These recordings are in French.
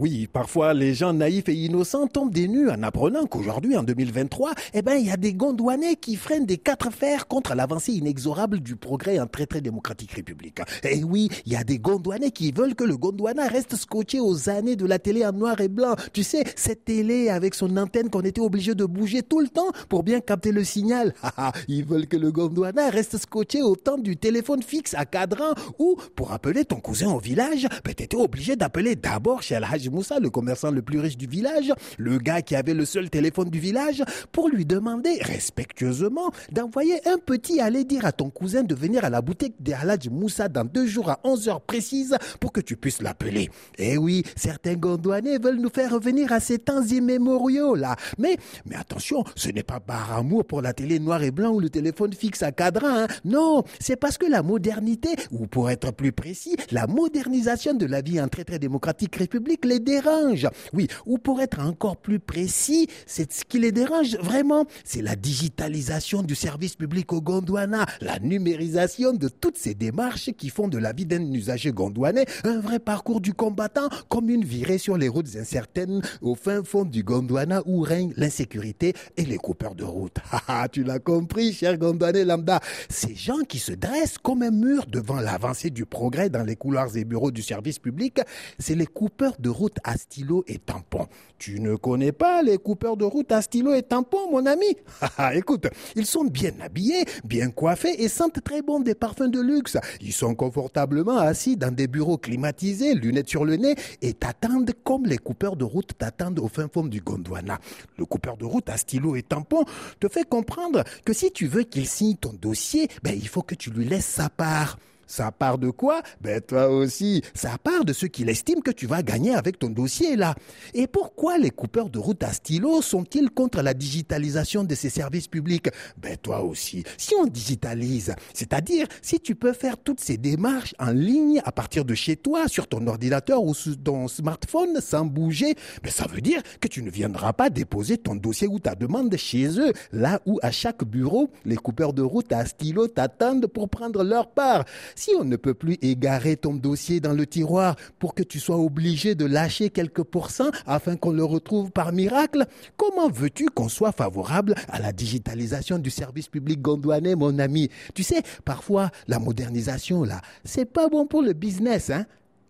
Oui, parfois les gens naïfs et innocents tombent des nues en apprenant qu'aujourd'hui, en 2023, eh ben, il y a des Gondouanais qui freinent des quatre fers contre l'avancée inexorable du progrès en très très démocratique république. Et oui, il y a des Gondouanais qui veulent que le Gondwana reste scotché aux années de la télé en noir et blanc. Tu sais, cette télé avec son antenne qu'on était obligé de bouger tout le temps pour bien capter le signal. Ils veulent que le Gondwana reste scotché au temps du téléphone fixe à cadran ou pour appeler ton cousin au village, ben, t'étais obligé d'appeler d'abord chez Moussa, le commerçant le plus riche du village, le gars qui avait le seul téléphone du village, pour lui demander respectueusement d'envoyer un petit aller dire à ton cousin de venir à la boutique d'Alhaj Moussa dans deux jours à 11 heures précises pour que tu puisses l'appeler. Eh oui, certains Gondouanais veulent nous faire revenir à ces temps immémoriaux là. Mais, mais attention, ce n'est pas par amour pour la télé noir et blanc ou le téléphone fixe à cadran. Hein. Non, c'est parce que la modernité, ou pour être plus précis, la modernisation de la vie en très très démocratique république dérange. Oui, ou pour être encore plus précis, c'est ce qui les dérange vraiment. C'est la digitalisation du service public au Gondwana, la numérisation de toutes ces démarches qui font de la vie d'un usager gondwanais un vrai parcours du combattant, comme une virée sur les routes incertaines au fin fond du Gondwana où règne l'insécurité et les coupeurs de route. tu l'as compris, cher Gondwanais lambda. Ces gens qui se dressent comme un mur devant l'avancée du progrès dans les couloirs et bureaux du service public, c'est les coupeurs de route à stylo et tampon. Tu ne connais pas les coupeurs de route à stylo et tampon, mon ami? Écoute, ils sont bien habillés, bien coiffés et sentent très bon des parfums de luxe. Ils sont confortablement assis dans des bureaux climatisés, lunettes sur le nez et t'attendent comme les coupeurs de route t'attendent au fin fond du Gondwana. Le coupeur de route à stylo et tampon te fait comprendre que si tu veux qu'il signe ton dossier, ben, il faut que tu lui laisses sa part. Ça part de quoi? Ben toi aussi, ça part de ce qu'il estime que tu vas gagner avec ton dossier là. Et pourquoi les coupeurs de route à stylo sont-ils contre la digitalisation de ces services publics? Ben toi aussi, si on digitalise, c'est-à-dire si tu peux faire toutes ces démarches en ligne à partir de chez toi, sur ton ordinateur ou sur ton smartphone sans bouger, ben ça veut dire que tu ne viendras pas déposer ton dossier ou ta demande chez eux, là où à chaque bureau, les coupeurs de route à stylo t'attendent pour prendre leur part. Si on ne peut plus égarer ton dossier dans le tiroir pour que tu sois obligé de lâcher quelques pourcents afin qu'on le retrouve par miracle, comment veux-tu qu'on soit favorable à la digitalisation du service public gondouanais, mon ami? Tu sais, parfois, la modernisation, là, c'est pas bon pour le business, hein?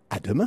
À demain.